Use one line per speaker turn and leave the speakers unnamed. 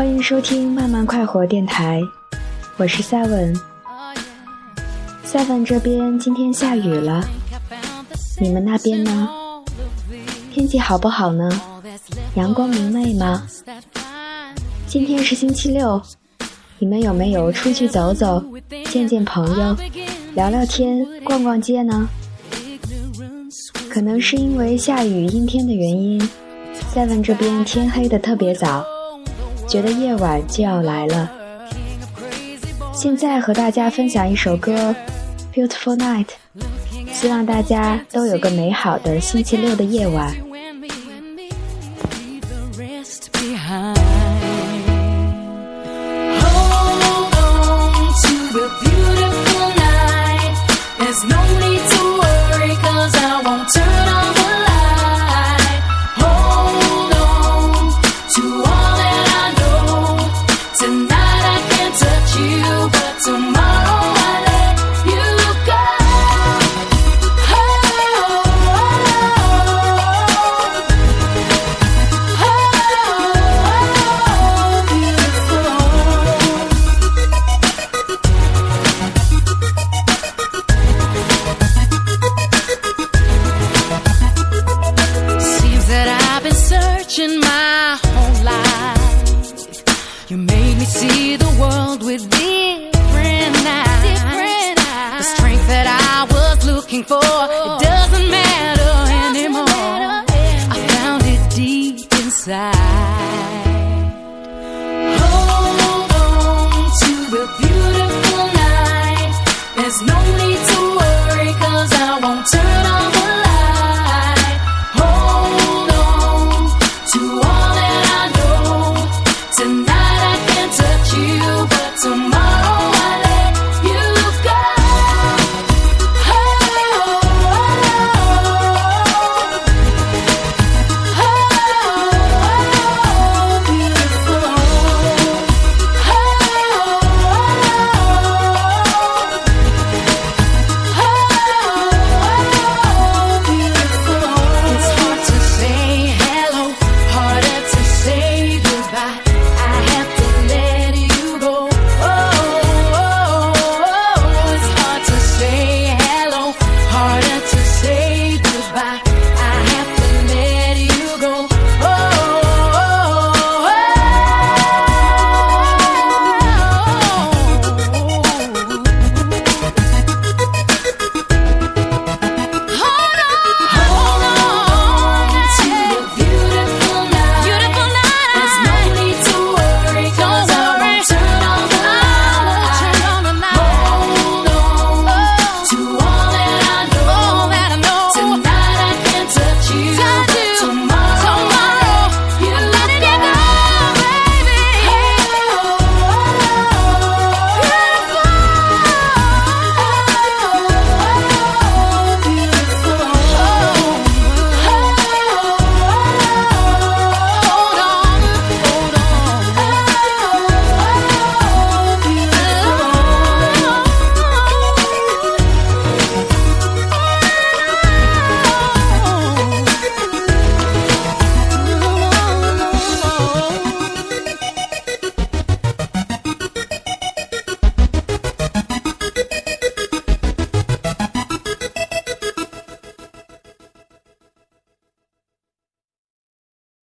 欢迎收听慢慢快活电台，我是 Seven。Seven 这边今天下雨了，你们那边呢？天气好不好呢？阳光明媚吗？今天是星期六，你们有没有出去走走，见见朋友，聊聊天，逛逛街呢？可能是因为下雨阴天的原因，Seven 这边天黑的特别早。觉得夜晚就要来了。现在和大家分享一首歌《Beautiful Night》，希望大家都有个美好的星期六的夜晚。
looking for. It doesn't matter anymore. I found it deep inside. Hold on to the beautiful night. There's no need to worry, cause I won't turn on the light. Hold on to all that I know. Tonight I can touch you.